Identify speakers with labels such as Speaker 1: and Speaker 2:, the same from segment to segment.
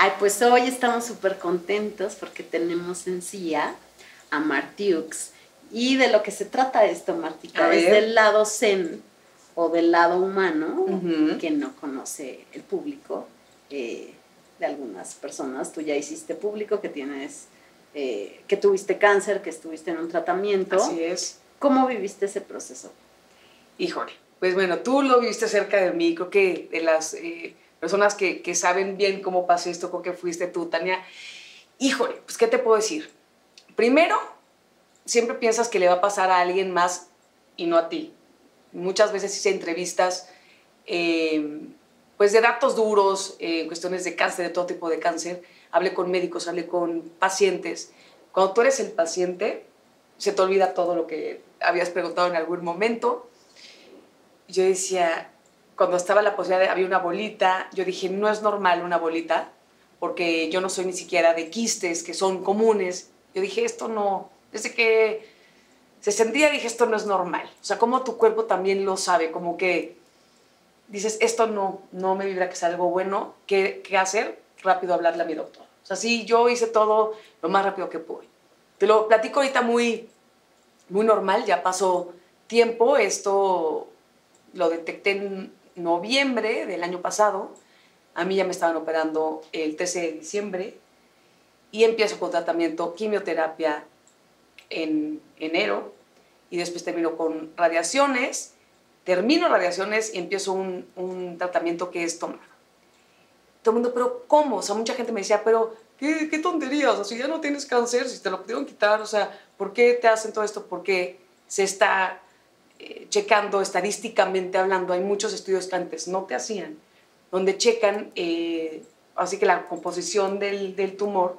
Speaker 1: Ay, pues hoy estamos súper contentos porque tenemos en CIA a Martiux. Y de lo que se trata esto, Martita, es del lado zen o del lado humano que no conoce el público eh, de algunas personas. Tú ya hiciste público que tienes, eh, que tuviste cáncer, que estuviste en un tratamiento.
Speaker 2: Así es.
Speaker 1: ¿Cómo viviste ese proceso?
Speaker 2: Híjole, pues bueno, tú lo viste cerca de mí, creo que de las eh, personas que, saben bien cómo pasó esto, creo que fuiste tú, Tania. Híjole, pues ¿qué te puedo decir? Primero, siempre piensas que le va a pasar a alguien más y no a ti. Muchas veces hice entrevistas eh, pues de datos duros, eh, cuestiones de cáncer, de todo tipo de cáncer. Hablé con médicos, hablé con pacientes. Cuando tú eres el paciente, se te olvida todo lo que habías preguntado en algún momento. Yo decía, cuando estaba la posibilidad de, había una bolita, yo dije, no es normal una bolita, porque yo no soy ni siquiera de quistes, que son comunes. Yo dije, esto no, desde que se sentía, dije, esto no es normal. O sea, como tu cuerpo también lo sabe, como que dices, esto no, no me vibra que es algo bueno, ¿qué, qué hacer? Rápido hablarle a mi doctor. O sea, sí, yo hice todo lo más rápido que pude. Te lo platico ahorita muy, muy normal, ya pasó tiempo, esto lo detecté en noviembre del año pasado, a mí ya me estaban operando el 13 de diciembre y empiezo con tratamiento, quimioterapia en enero y después termino con radiaciones termino radiaciones y empiezo un, un tratamiento que es tomar. Todo el mundo, pero ¿cómo? O sea, mucha gente me decía, pero ¿qué, qué tonterías? O sea, si ya no tienes cáncer, si te lo pudieron quitar, o sea, ¿por qué te hacen todo esto? Porque se está eh, checando estadísticamente hablando, hay muchos estudios que antes no te hacían, donde checan eh, así que la composición del, del, tumor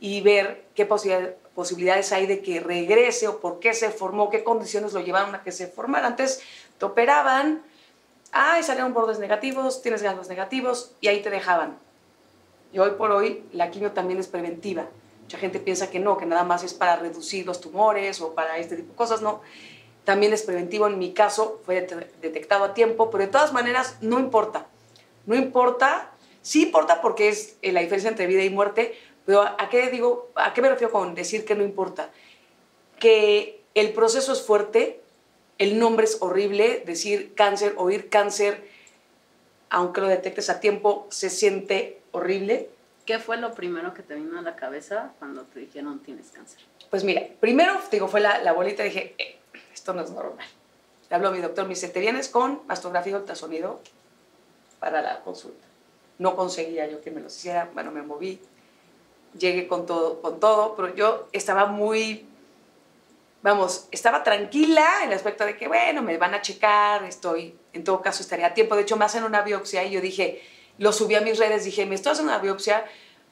Speaker 2: y ver qué posibilidades hay de que regrese o por qué se formó, qué condiciones lo llevaron a que se formara. Antes te operaban, ay, salieron bordes negativos, tienes ganglios negativos y ahí te dejaban. Y hoy por hoy la quimio también es preventiva. Mucha gente piensa que no, que nada más es para reducir los tumores o para este tipo de cosas, no. También es preventivo, en mi caso fue detectado a tiempo, pero de todas maneras no importa. No importa, sí importa porque es eh, la diferencia entre vida y muerte, pero ¿a qué digo, a qué me refiero con decir que no importa? Que el proceso es fuerte, el nombre es horrible, decir cáncer, oír cáncer, aunque lo detectes a tiempo, se siente horrible.
Speaker 1: ¿Qué fue lo primero que te vino a la cabeza cuando te dijeron tienes cáncer?
Speaker 2: Pues mira, primero, digo, fue la, la bolita, dije, eh, esto no es normal. Le habló a mi doctor, me dice, ¿te vienes con mastografía ultrasonido para la consulta? No conseguía yo que me lo hiciera, bueno, me moví, llegué con todo, con todo, pero yo estaba muy vamos, estaba tranquila en el aspecto de que, bueno, me van a checar, estoy, en todo caso estaría a tiempo. De hecho, me hacen una biopsia y yo dije, lo subí a mis redes, dije, me estoy haciendo una biopsia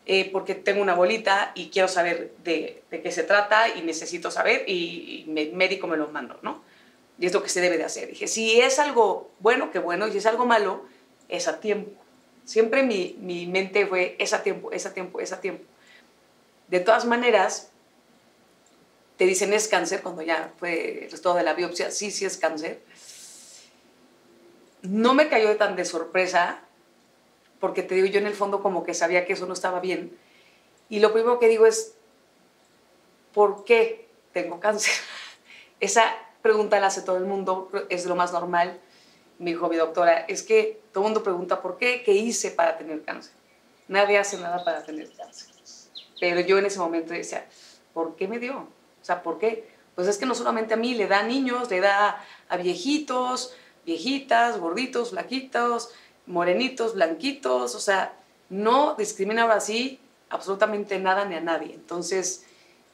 Speaker 2: eh, porque tengo una bolita y quiero saber de, de, qué se trata y necesito saber y, y el médico me lo mandó, ¿no? Y es lo que se debe de hacer. Dije, si es algo bueno, qué bueno, y si es algo malo, es a tiempo. Siempre mi, mi mente fue, es a tiempo, es a tiempo, es a tiempo. De todas maneras, te dicen es cáncer, cuando ya fue el resultado de la biopsia, sí, sí es cáncer. No me cayó tan de sorpresa, porque te digo, yo en el fondo como que sabía que eso no estaba bien. Y lo primero que digo es, ¿por qué tengo cáncer? Esa pregunta la hace todo el mundo, es lo más normal. Me dijo doctora, es que todo el mundo pregunta, ¿por qué? ¿Qué hice para tener cáncer? Nadie hace nada para tener cáncer. Pero yo en ese momento decía, ¿por qué me dio? O sea, ¿por qué? Pues es que no solamente a mí, le da a niños, le da a viejitos, viejitas, gorditos, flaquitos, morenitos, blanquitos, o sea, no discriminaba así absolutamente nada ni a nadie. Entonces,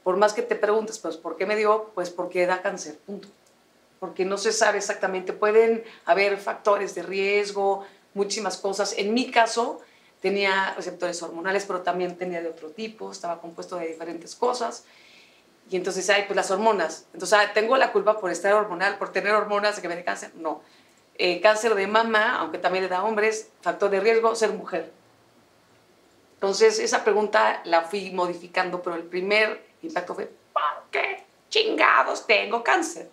Speaker 2: por más que te preguntes, pues, ¿por qué me dio? Pues porque da cáncer, punto. Porque no se sabe exactamente, pueden haber factores de riesgo, muchísimas cosas. En mi caso, tenía receptores hormonales, pero también tenía de otro tipo, estaba compuesto de diferentes cosas. Y entonces, ay, pues las hormonas. Entonces, ah, ¿tengo la culpa por estar hormonal, por tener hormonas de que me dé cáncer? No. Eh, cáncer de mama, aunque también le da a hombres, factor de riesgo, ser mujer. Entonces, esa pregunta la fui modificando, pero el primer impacto fue, ¿por qué chingados tengo cáncer?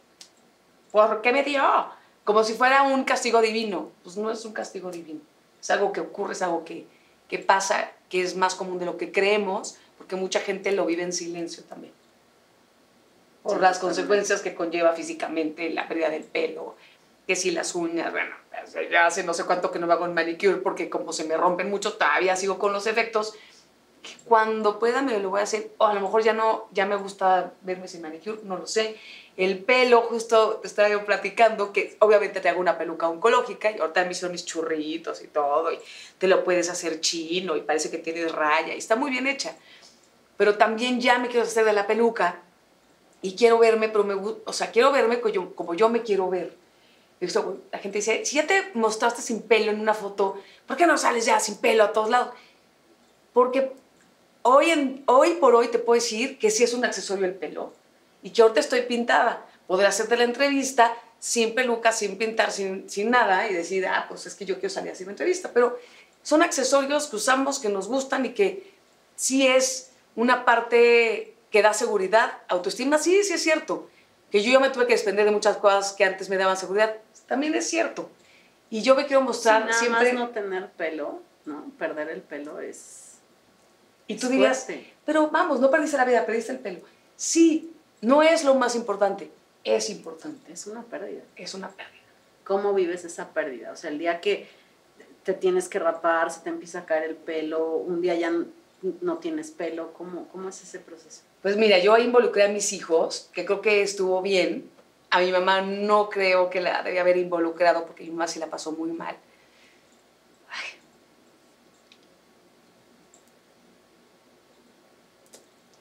Speaker 2: ¿Por qué me dio? Como si fuera un castigo divino. Pues no es un castigo divino. Es algo que ocurre, es algo que, que pasa que es más común de lo que creemos, porque mucha gente lo vive en silencio también. Por las consecuencias que conlleva físicamente la pérdida del pelo, que si las uñas, bueno, ya hace no sé cuánto que no me hago un manicure porque como se me rompen mucho, todavía sigo con los efectos. Cuando pueda me lo voy a hacer, o a lo mejor ya no, ya me gusta verme sin manicure, no lo sé. El pelo, justo te estaba yo platicando que obviamente te hago una peluca oncológica y ahorita me hicieron mis churritos y todo, y te lo puedes hacer chino y parece que tienes raya y está muy bien hecha. Pero también ya me quiero hacer de la peluca y quiero verme, pero me, o sea, quiero verme como yo, como yo me quiero ver la gente dice, si ya te mostraste sin pelo en una foto, ¿por qué no sales ya sin pelo a todos lados? Porque hoy, en, hoy por hoy te puedo decir que sí es un accesorio el pelo y que ahorita estoy pintada. Podré hacerte la entrevista sin peluca, sin pintar, sin, sin nada y decir, ah, pues es que yo quiero salir así la entrevista. Pero son accesorios que usamos, que nos gustan y que sí es una parte que da seguridad, autoestima, sí, sí es cierto. Que yo ya me tuve que desprender de muchas cosas que antes me daban seguridad, también es cierto. Y yo me quiero mostrar
Speaker 1: nada
Speaker 2: siempre...
Speaker 1: Más no tener pelo, ¿no? Perder el pelo es...
Speaker 2: Y tú dirías, pero vamos, no perdiste la vida, perdiste el pelo. Sí, no es lo más importante, es importante.
Speaker 1: Es una pérdida.
Speaker 2: Es una pérdida.
Speaker 1: ¿Cómo vives esa pérdida? O sea, el día que te tienes que rapar, se te empieza a caer el pelo, un día ya no tienes pelo, ¿cómo, cómo es ese proceso?
Speaker 2: Pues mira, yo involucré a mis hijos, que creo que estuvo bien, a mi mamá no creo que la debía haber involucrado porque mi mamá sí la pasó muy mal.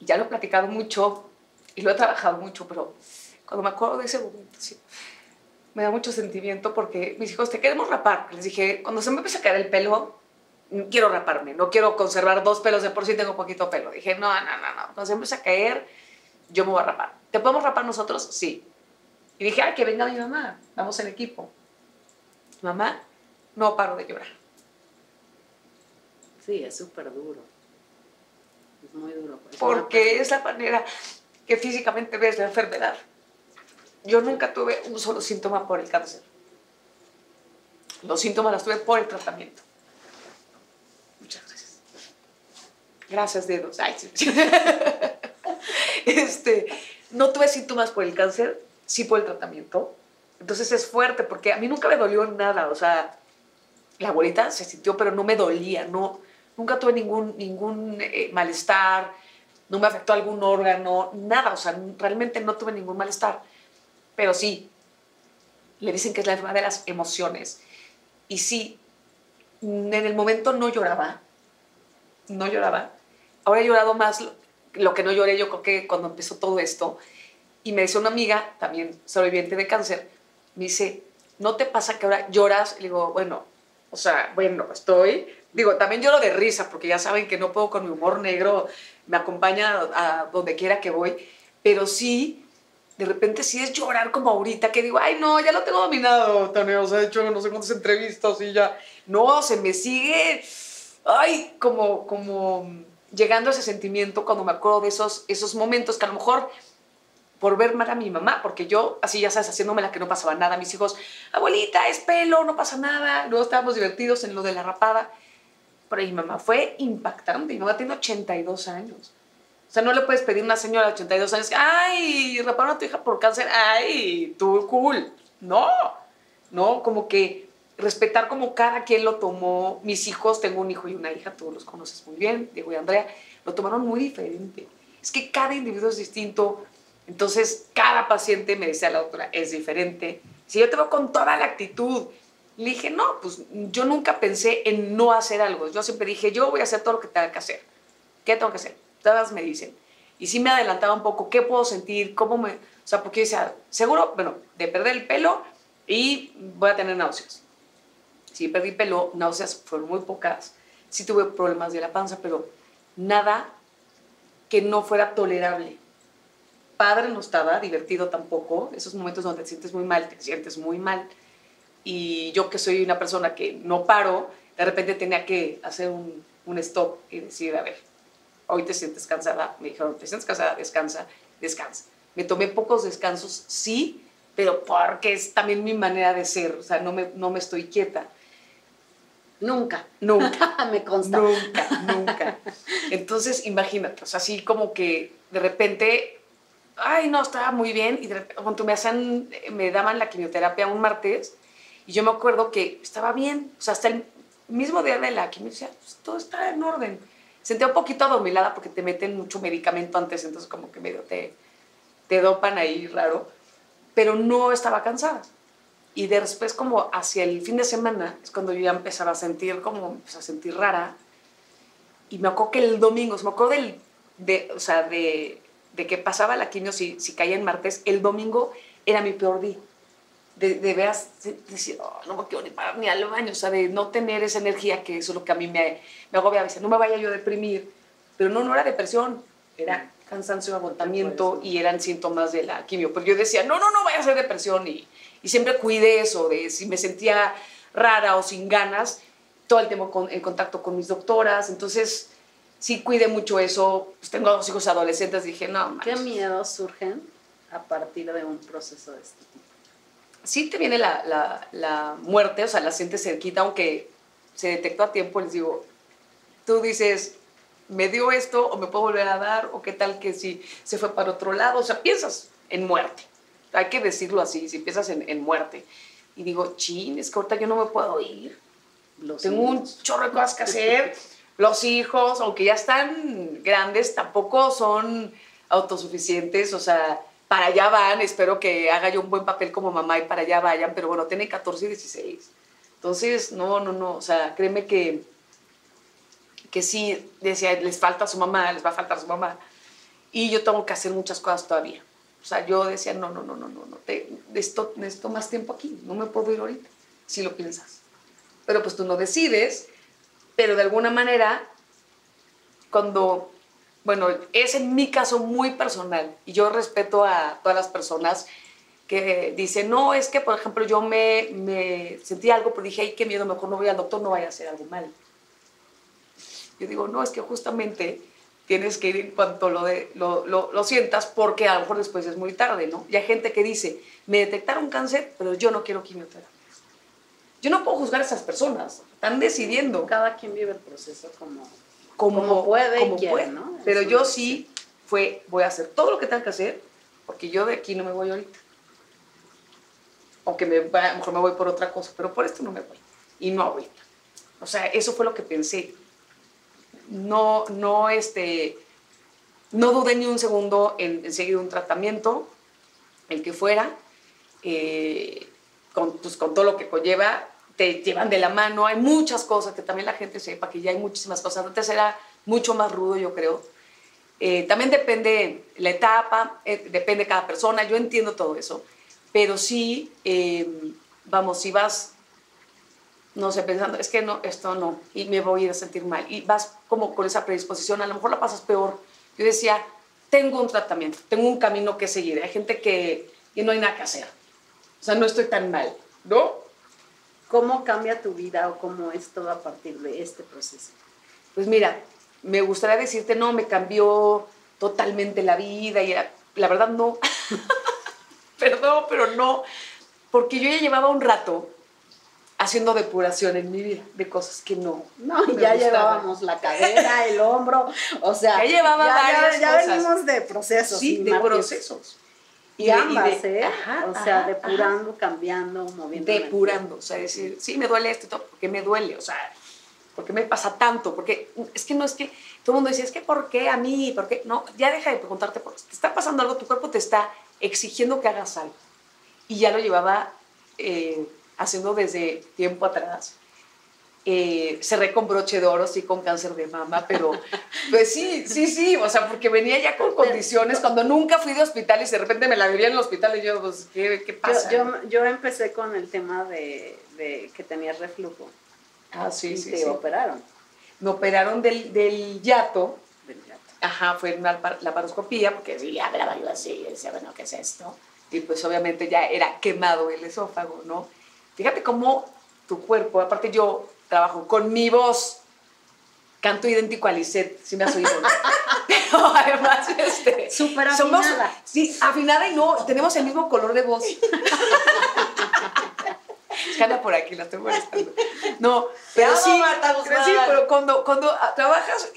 Speaker 2: Ya lo he platicado mucho y lo he trabajado mucho, pero cuando me acuerdo de ese momento, sí, me da mucho sentimiento porque mis hijos, te queremos rapar. Les dije, cuando se me empieza a caer el pelo, quiero raparme, no quiero conservar dos pelos de por sí tengo poquito pelo. Dije, no, no, no, no, cuando se empieza a caer, yo me voy a rapar. ¿Te podemos rapar nosotros? Sí. Y dije, ay, que venga mi mamá, vamos en equipo. Mamá, no paro de llorar.
Speaker 1: Sí, es súper duro. Es muy duro.
Speaker 2: Porque es la manera que físicamente ves la enfermedad. Yo nunca tuve un solo síntoma por el cáncer. Los síntomas los tuve por el tratamiento. Muchas gracias. Gracias, dedos. Ay, sí. este, no tuve síntomas por el cáncer, sí por el tratamiento. Entonces es fuerte porque a mí nunca me dolió nada, o sea, la abuelita se sintió, pero no me dolía, no, nunca tuve ningún, ningún eh, malestar, no me afectó algún órgano, nada, o sea, realmente no tuve ningún malestar. Pero sí, le dicen que es la enfermedad de las emociones. Y sí, en el momento no lloraba, no lloraba. Ahora he llorado más, lo que no lloré yo creo que cuando empezó todo esto, y me dice una amiga, también sobreviviente de cáncer, me dice, ¿no te pasa que ahora lloras? Y le digo, bueno, o sea, bueno, estoy, digo, también lloro de risa, porque ya saben que no puedo con mi humor negro, me acompaña a donde quiera que voy, pero sí, de repente sí es llorar como ahorita, que digo, ay, no, ya lo tengo dominado, Tania, o sea, he hecho no sé cuántas entrevistas y ya, no, se me sigue, ay, como, como llegando a ese sentimiento cuando me acuerdo de esos, esos momentos que a lo mejor por ver mal a mi mamá, porque yo, así ya sabes, haciéndome la que no pasaba nada, mis hijos, abuelita, es pelo, no pasa nada, luego estábamos divertidos en lo de la rapada, pero mi mamá fue impactante, mi mamá tiene 82 años. O sea, no le puedes pedir a una señora de 82 años, ay, raparon a tu hija por cáncer, ay, tú cool. No, no, como que respetar como cada quien lo tomó. Mis hijos, tengo un hijo y una hija, tú los conoces muy bien, Diego y Andrea, lo tomaron muy diferente. Es que cada individuo es distinto, entonces, cada paciente, me decía la doctora, es diferente. Si yo te veo con toda la actitud, le dije, no, pues yo nunca pensé en no hacer algo. Yo siempre dije, yo voy a hacer todo lo que tenga que hacer. ¿Qué tengo que hacer? Todas me dicen. Y sí me adelantaba un poco, ¿qué puedo sentir? ¿Cómo me...? O sea, porque decía, seguro, bueno, de perder el pelo y voy a tener náuseas. Sí, perdí pelo, náuseas fueron muy pocas. Sí tuve problemas de la panza, pero nada que no fuera tolerable padre no estaba, divertido tampoco, esos momentos donde te sientes muy mal, te sientes muy mal. Y yo que soy una persona que no paro, de repente tenía que hacer un, un stop y decir, a ver, hoy te sientes cansada, me dijeron, te sientes cansada, descansa, descansa. Me tomé pocos descansos, sí, pero porque es también mi manera de ser, o sea, no me, no me estoy quieta.
Speaker 1: Nunca.
Speaker 2: Nunca.
Speaker 1: Me consta.
Speaker 2: Nunca, nunca. Entonces, imagínate, o sea, así como que de repente, ay, no, estaba muy bien, y de repente, me hacían, me daban la quimioterapia un martes, y yo me acuerdo que estaba bien, o sea, hasta el mismo día de la quimioterapia, pues, todo está en orden. Sentía un poquito adormilada porque te meten mucho medicamento antes, entonces como que medio te, te dopan ahí raro, pero no estaba cansada. Y después como hacia el fin de semana es cuando yo ya empezaba a sentir como, empecé a sentir rara. Y me acuerdo que el domingo, me acuerdo del, de, o sea, de, de que pasaba la quimio si, si caía en martes, el domingo era mi peor día. De, de veras, decir, oh, no me quiero ni parar ni al baño, o sea, de no tener esa energía, que eso es lo que a mí me, me agobia. Dice, no me vaya yo a deprimir. Pero no, no era depresión, era cansancio, agotamiento y eran síntomas de la quimio. Pero yo decía, no, no, no vaya a ser depresión y y siempre cuidé eso, de si me sentía rara o sin ganas, todo el tiempo con, en contacto con mis doctoras, entonces sí cuidé mucho eso, pues tengo dos hijos adolescentes, dije, no,
Speaker 1: ¿Qué miedos surgen a partir de un proceso de este tipo?
Speaker 2: Sí te viene la, la, la muerte, o sea, la sientes cerquita, aunque se detectó a tiempo, les digo, tú dices, me dio esto o me puedo volver a dar, o qué tal que si se fue para otro lado, o sea, piensas en muerte hay que decirlo así, si piensas en, muerte. Y digo, chin, es que ahorita yo no me puedo ir. Tengo un chorro de cosas que hacer. Los hijos, aunque ya están grandes, tampoco son autosuficientes. O sea, para allá van. Espero que haga yo un buen papel como mamá y para allá vayan. Pero bueno, tienen 14 y 16. Entonces, no, no, no. O sea, créeme que, que sí, decía, les falta su mamá, les va a faltar su mamá. Y yo tengo que hacer muchas cosas todavía. O sea, yo decía, no, no, no, no, no, no, te, necesito, necesito más tiempo aquí, no me puedo ir ahorita, si lo piensas. Pero pues tú no decides, pero de alguna manera, cuando, bueno, es en mi caso muy personal, y yo respeto a todas las personas que dicen, no, es que, por ejemplo, yo me, me sentí algo, pero dije, ay, qué miedo, mejor no voy al doctor, no vaya a hacer algo mal. Yo digo, no, es que justamente tienes que ir en cuanto lo, de, lo, lo, sientas porque a lo mejor después es muy tarde, ¿no? Y hay gente que dice, me detectaron cáncer, pero yo no quiero quimioterapia. Yo no puedo juzgar a esas personas, están decidiendo.
Speaker 1: Cada quien vive el proceso como, como, puede como puede. ¿no?
Speaker 2: Pero yo sí fue, voy a hacer todo lo que tenga que hacer, porque yo de aquí no me voy ahorita. Aunque me, a lo mejor me voy por otra cosa, pero por esto no me voy. Y no ahorita. O sea, eso fue lo que pensé no, no, este, no dudé ni un segundo en, seguir un tratamiento, el que fuera, eh, con, pues, con todo lo que conlleva, te llevan de la mano, hay muchas cosas que también la gente sepa que ya hay muchísimas cosas. Antes era mucho más rudo, yo creo. Eh, también depende la etapa, eh, depende cada persona, yo entiendo todo eso, pero sí, vamos, si vas no sé, pensando, es que no, esto no, y me voy a ir a sentir mal. Y vas como con esa predisposición, a lo mejor la pasas peor. Yo decía, tengo un tratamiento, tengo un camino que seguir. Hay gente que, y no hay nada que hacer. O sea, no estoy tan mal, ¿no?
Speaker 1: ¿Cómo cambia tu vida o cómo es todo a partir de este proceso?
Speaker 2: Pues mira, me gustaría decirte, no, me cambió totalmente la vida y la verdad no. Perdón, pero no, porque yo ya llevaba un rato haciendo depuración en mi vida de cosas que no.
Speaker 1: No, ya llevábamos la cadera, el hombro, o sea,
Speaker 2: ya llevaba varias
Speaker 1: ya, ya venimos de procesos.
Speaker 2: Sí, de procesos.
Speaker 1: Y, ambas, ¿eh? o sea, depurando, cambiando, moviendo.
Speaker 2: Depurando, o sea, decir, sí, me duele esto, ¿por qué me duele? O sea, ¿por qué me pasa tanto? Porque es que no es que todo el mundo dice, es que ¿por qué a mí? ¿Por qué? No, ya deja de preguntarte, porque te está pasando algo, tu cuerpo te está exigiendo que hagas algo. Y ya lo llevaba eh, haciendo desde tiempo atrás. Eh, cerré con broche de oro, sí, con cáncer de mama, pero pues sí, sí, sí, o sea, porque venía ya con condiciones cuando nunca fui de hospital y de repente me la vivía en el hospital y yo, pues, ¿qué, qué pasa?
Speaker 1: Yo, yo, empecé con el tema de, de que tenía reflujo.
Speaker 2: Ah, sí,
Speaker 1: y
Speaker 2: sí.
Speaker 1: Te operaron.
Speaker 2: Me operaron del, del yato. Del yato. Ajá, fue una laparoscopía, porque sí, hablaba yo así, y decía, bueno, ¿qué es esto? Y pues obviamente ya era quemado el esófago, ¿no? Fíjate cómo tu cuerpo, aparte yo trabajo con mi voz, canto idéntico a Lisette, si me has oído. Pero además, este.
Speaker 1: Súper afinada.
Speaker 2: sí, afinada y no, tenemos el mismo color de voz. Jala por aquí, la estoy molestando. No, pero sí, pero sí, pero cuando, cuando trabajas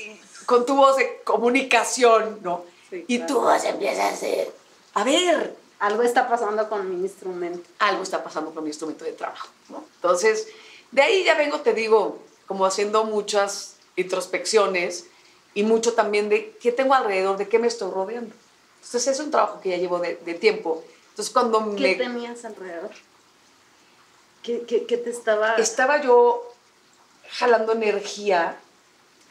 Speaker 2: con tu voz de comunicación, ¿no? y tu voz empieza a ser, a ver.
Speaker 1: Algo está pasando con mi instrumento.
Speaker 2: Algo está pasando con mi instrumento de trabajo, ¿no? Entonces, de ahí ya vengo, te digo, como haciendo muchas introspecciones y mucho también de qué tengo alrededor, de qué me estoy rodeando. Entonces, es un trabajo que ya llevo de, de tiempo. Entonces, cuando
Speaker 1: ¿Qué tenías alrededor? ¿Qué, qué, qué te estaba...?
Speaker 2: Estaba yo jalando energía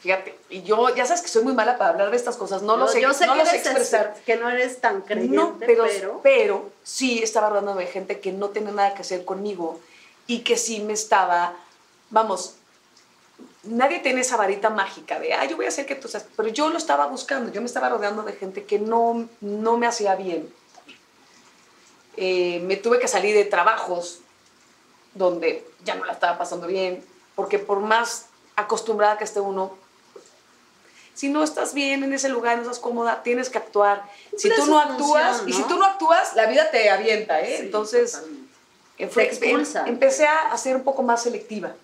Speaker 2: Fíjate, y yo, ya sabes que soy muy mala para hablar de estas cosas, no lo sé,
Speaker 1: yo sé
Speaker 2: no
Speaker 1: que
Speaker 2: lo sé expresar.
Speaker 1: que no eres tan creyente,
Speaker 2: no, pero, pero, sí estaba hablando de gente que no tenía nada que hacer conmigo y que sí me estaba, vamos, nadie tiene esa varita mágica de, ah, yo voy a hacer que tú seas, pero yo lo estaba buscando, yo me estaba rodeando de gente que no, no me hacía bien. Eh, me tuve que salir de trabajos donde ya no la estaba pasando bien, porque por más acostumbrada que esté uno si no estás bien en ese lugar, no estás cómoda, tienes que actuar. Si tú no actúas, y si tú no actúas, la vida te avienta, ¿eh? Entonces, fue, em, empecé a ser un poco más selectiva.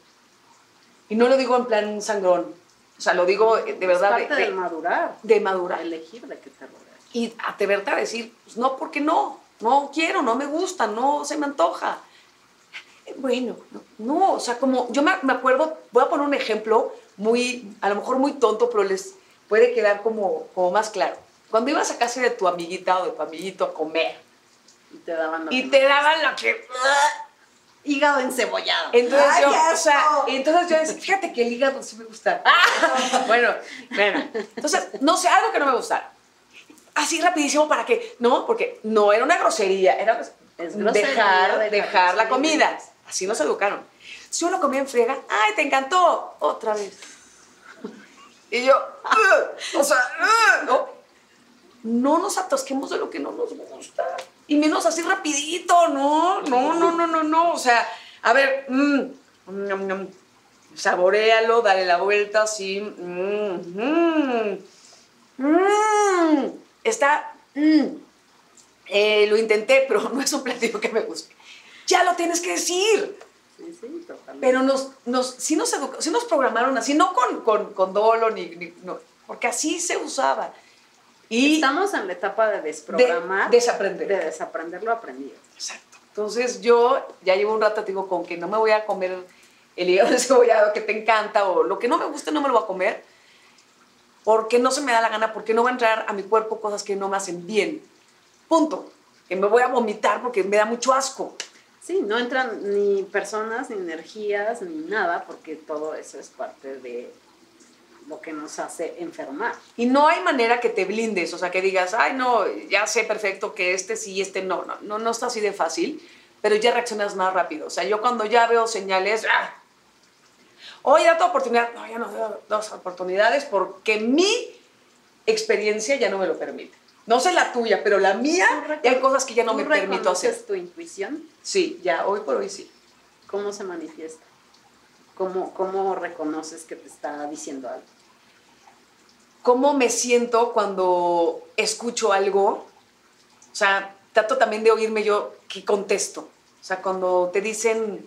Speaker 2: Y no lo digo en plan sangrón. O sea, lo digo eh, de verdad.
Speaker 1: Es parte de, madurar.
Speaker 2: De madurar.
Speaker 1: elegir de qué te rodeas.
Speaker 2: Y atreverte a decir, pues no, porque no. No quiero, no me gusta, no se me antoja. Bueno, no, o sea, como yo me, me acuerdo, voy a poner un ejemplo muy, a lo mejor muy tonto, pero les, puede quedar como, como más claro. Cuando ibas a casa de tu amiguita o de tu amiguito a comer
Speaker 1: y te daban lo
Speaker 2: y que te daban lo que
Speaker 1: hígado encebollado.
Speaker 2: Entonces yo, o sea, entonces yo decía, fíjate que el hígado sí me gusta. bueno, bueno. Entonces, no sé, algo que no me gustara. Así rapidísimo para que, no, porque no era una grosería, era dejar, dejar, la comida. Así nos educaron. Si uno comía en friega, ay, te encantó, otra vez. Y yo, o sea, no, no nos atasquemos de lo que no nos gusta. Y menos así rapidito, no, no, no, no, no, no. O sea, a ver, mmm, saborealo, dale la vuelta así. Mmm, está, eh, lo intenté, pero no es un platillo que me guste. Ya lo tienes que decir. Pero nos, nos, sí, nos sí nos programaron así, no con, con, con dolo, ni, no, porque así se usaba.
Speaker 1: Y Estamos en la etapa de desprogramar.
Speaker 2: De desaprender.
Speaker 1: De desaprender lo aprendido.
Speaker 2: Exacto. Entonces yo ya llevo un rato, digo, con que no me voy a comer el hígado cebollado que te encanta o lo que no me gusta no me lo voy a comer porque no se me da la gana, porque no va a entrar a mi cuerpo cosas que no me hacen bien. Punto. Que me voy a vomitar porque me da mucho asco.
Speaker 1: Sí, no entran ni personas, ni energías, ni nada, porque todo eso es parte de lo que nos hace enfermar.
Speaker 2: Y no hay manera que te blindes, o sea, que digas, ay, no, ya sé perfecto que este sí, este no, no, no, no está así de fácil, pero ya reaccionas más rápido. O sea, yo cuando ya veo señales, ¡ah! oye, da tu oportunidad, no, ya no doy dos oportunidades porque mi experiencia ya no me lo permite. No sé la tuya, pero la mía, hay cosas que ya no me permito hacer.
Speaker 1: tu intuición?
Speaker 2: Sí, ya, hoy por hoy sí.
Speaker 1: ¿Cómo se manifiesta? ¿Cómo, ¿Cómo reconoces que te está diciendo algo?
Speaker 2: ¿Cómo me siento cuando escucho algo? O sea, trato también de oírme yo que contesto. O sea, cuando te dicen,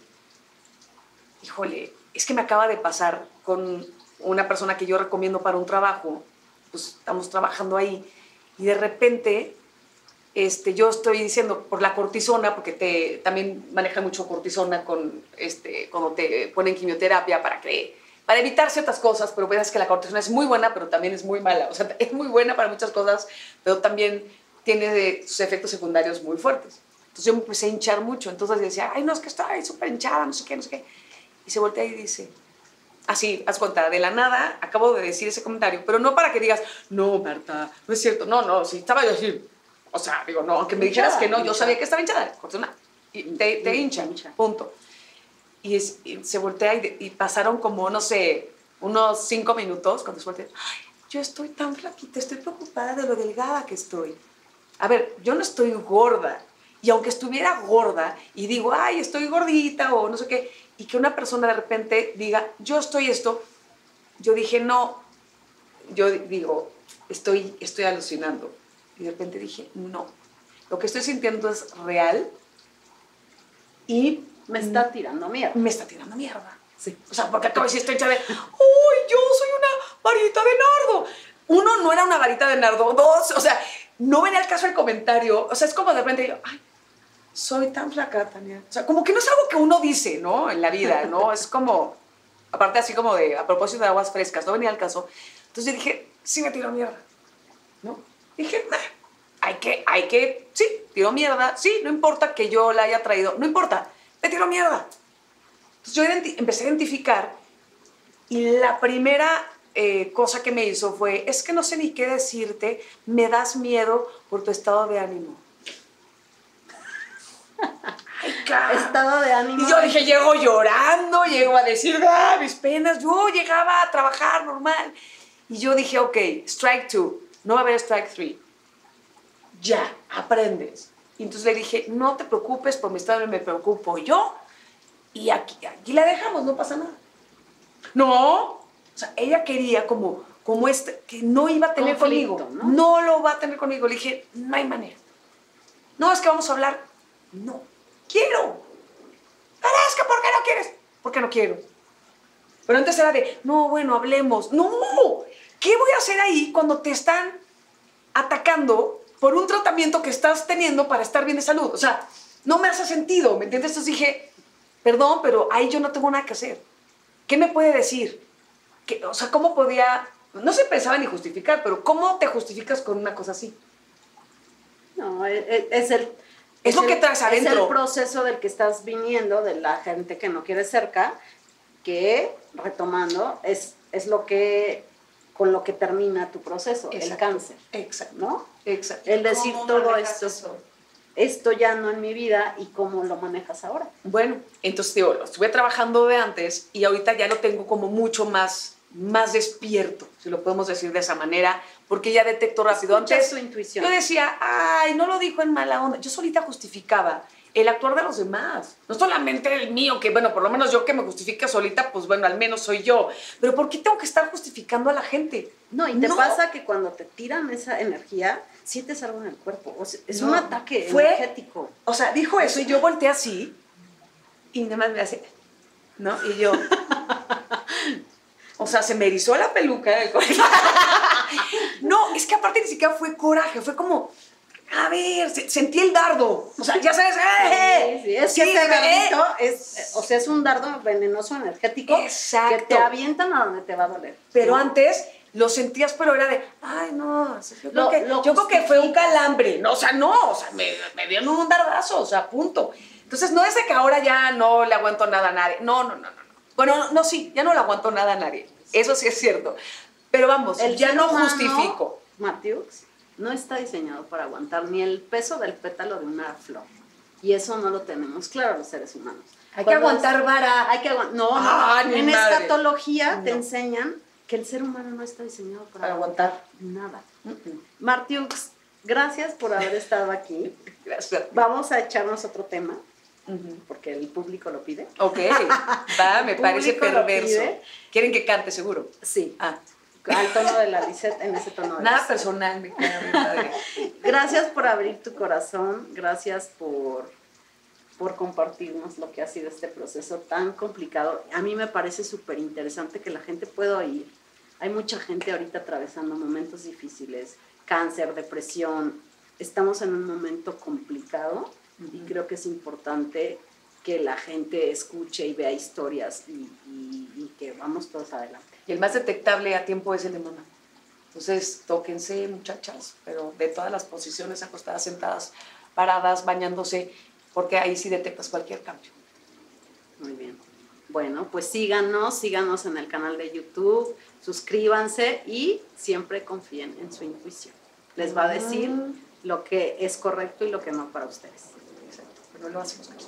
Speaker 2: híjole, es que me acaba de pasar con una persona que yo recomiendo para un trabajo, pues estamos trabajando ahí y de repente este, yo estoy diciendo por la cortisona, porque te, también maneja mucho cortisona con, este, cuando te ponen quimioterapia para, que, para evitar ciertas cosas, pero ves que la cortisona es muy buena, pero también es muy mala. O sea, es muy buena para muchas cosas, pero también tiene sus efectos secundarios muy fuertes. Entonces yo me empecé a hinchar mucho, entonces decía, ay, no, es que estoy súper hinchada, no sé qué, no sé qué. Y se voltea y dice, así, haz cuenta, de la nada, acabo de decir ese comentario, pero no para que digas, no, Marta, no es cierto, no, no, si estaba yo así, o sea, digo, no, aunque me dijeras que no, yo sabía que estaba hinchada, y te, te hincha, punto. Y, se voltea y, pasaron como, no sé, unos cinco minutos, cuando se voltea, ay, yo estoy tan flaquita, estoy preocupada de lo delgada que estoy. A ver, yo no estoy gorda, y aunque estuviera gorda y digo, ay, estoy gordita o no sé qué, y que una persona de repente diga, yo estoy esto, yo dije, no, yo digo, estoy, estoy alucinando. Y de repente dije, no, lo que estoy sintiendo es real y
Speaker 1: Me está tirando mierda.
Speaker 2: Me está tirando mierda. Sí. O sea, porque acabo de decir, estoy de, ¡Uy, yo soy una varita de nardo! Uno, no era una varita de nardo. Dos, o sea, no venía al caso el comentario. O sea, es como de repente yo, ¡ay! Soy tan flaca, Tania. O sea, como que no es algo que uno dice, ¿no? En la vida, ¿no? Es como, aparte así como de, a propósito de aguas frescas, no venía al caso. Entonces yo dije, sí me tiro mierda, ¿no? Dije, hay que, hay que, sí, tiro mierda, sí, no importa que yo la haya traído, no importa, me tiro mierda. Entonces yo empecé a identificar y la primera eh, cosa que me hizo fue, es que no sé ni qué decirte, me das miedo por tu estado de ánimo.
Speaker 1: Estado de ánimo.
Speaker 2: Y yo dije, llego llorando, llego a decir, ah, mis penas. Yo llegaba a trabajar normal. Y yo dije, ok, strike two, no va a haber strike three. Ya, aprendes. Y entonces le dije, no te preocupes por mi estado, me preocupo yo. Y aquí, aquí la dejamos, no pasa nada. No, o sea, ella quería como, como este, que no iba a tener conmigo. ¿no? ¿no? lo va a tener conmigo. Le dije, no hay manera. No, es que vamos a hablar. No, quiero. Que, ¿por qué no quieres? ¿Por qué no quiero? Pero antes era de, no, bueno, hablemos. No, ¿qué voy a hacer ahí cuando te están atacando por un tratamiento que estás teniendo para estar bien de salud? O sea, no me hace sentido, ¿me entiendes? Entonces dije, perdón, pero ahí yo no tengo nada que hacer. ¿Qué me puede decir? ¿Qué, o sea, ¿cómo podía...? No se pensaba ni justificar, pero ¿cómo te justificas con una cosa así?
Speaker 1: No, e, e, es el...
Speaker 2: Es, lo que traes adentro.
Speaker 1: Es el proceso del que estás viniendo, de la gente que no quiere cerca, que, retomando, es, es lo que con lo que termina tu proceso, el cáncer.
Speaker 2: Exacto.
Speaker 1: ¿No?
Speaker 2: Exacto.
Speaker 1: El decir todo esto, esto ya no en mi vida y cómo lo manejas ahora.
Speaker 2: Bueno, entonces digo, lo estuve trabajando de antes y ahorita ya lo tengo como mucho más, más despierto, si lo podemos decir de esa manera, porque ya detecto rápido. Antes
Speaker 1: su intuición.
Speaker 2: yo decía, ay, no lo dijo en mala onda. Yo solita justificaba el actuar de los demás. No solamente el mío, que bueno, por lo menos yo que me justifique solita, pues bueno, al menos soy yo. Pero ¿por qué tengo que estar justificando a la gente?
Speaker 1: No, y te pasa que cuando te tiran esa energía, sientes algo en el cuerpo. O sea, es un ataque
Speaker 2: fue,
Speaker 1: energético.
Speaker 2: O sea, dijo eso y yo volteé así y nada más me hace, ¿no? Y yo... O sea, se me erizó la peluca. no, es que aparte ni siquiera fue coraje, fue como, a ver, sentí el dardo. O sea, ya sabes, ¡eh!
Speaker 1: Sí, es que ese dardito es, o sea, es un dardo venenoso energético
Speaker 2: Exacto.
Speaker 1: que te avientan a donde te va a doler.
Speaker 2: Pero antes lo sentías, pero era de, ay, no, yo, creo, que, yo creo que fue un calambre. No, o sea, no, o sea, me, me dieron un dardazo, o sea, punto. Entonces, no es de que ahora ya no le aguanto nada a nadie. No, no, no, no. Bueno, no, sí, ya no le aguanto nada a nadie. Eso sí es cierto. Pero vamos, el ya no justifico.
Speaker 1: Matthews no está diseñado para aguantar ni el peso del pétalo de una flor. Y eso no lo tenemos claro los seres humanos.
Speaker 2: Hay que aguantar vara.
Speaker 1: Hay que aguantar. No, ah, en escatología te enseñan que el ser humano no está diseñado para, aguantar. nada. Martiux, gracias por haber estado aquí.
Speaker 2: Gracias.
Speaker 1: Vamos a echarnos otro tema. Porque el público lo pide.
Speaker 2: Ok, va, me parece perverso. ¿Quieren que cante seguro?
Speaker 1: Sí. Ah. Al tono de la Lisette, en ese tono.
Speaker 2: Nada personal, mi padre.
Speaker 1: Gracias por abrir tu corazón, gracias por, por compartirnos lo que ha sido este proceso tan complicado. A mí me parece súper interesante que la gente pueda oír. Hay mucha gente ahorita atravesando momentos difíciles, cáncer, depresión. Estamos en un momento complicado y creo que es importante que la gente escuche y vea historias y, que vamos todos adelante.
Speaker 2: Y el más detectable a tiempo es el de mamá. Entonces, tóquense, muchachas, pero de todas las posiciones, acostadas, sentadas, paradas, bañándose, porque ahí sí detectas cualquier cambio.
Speaker 1: Muy bien. Bueno, pues síganos, síganos en el canal de YouTube, suscríbanse y siempre confíen en su intuición. Les va a decir lo que es correcto y lo que no para ustedes.
Speaker 2: Exacto, pero lo hacemos aquí.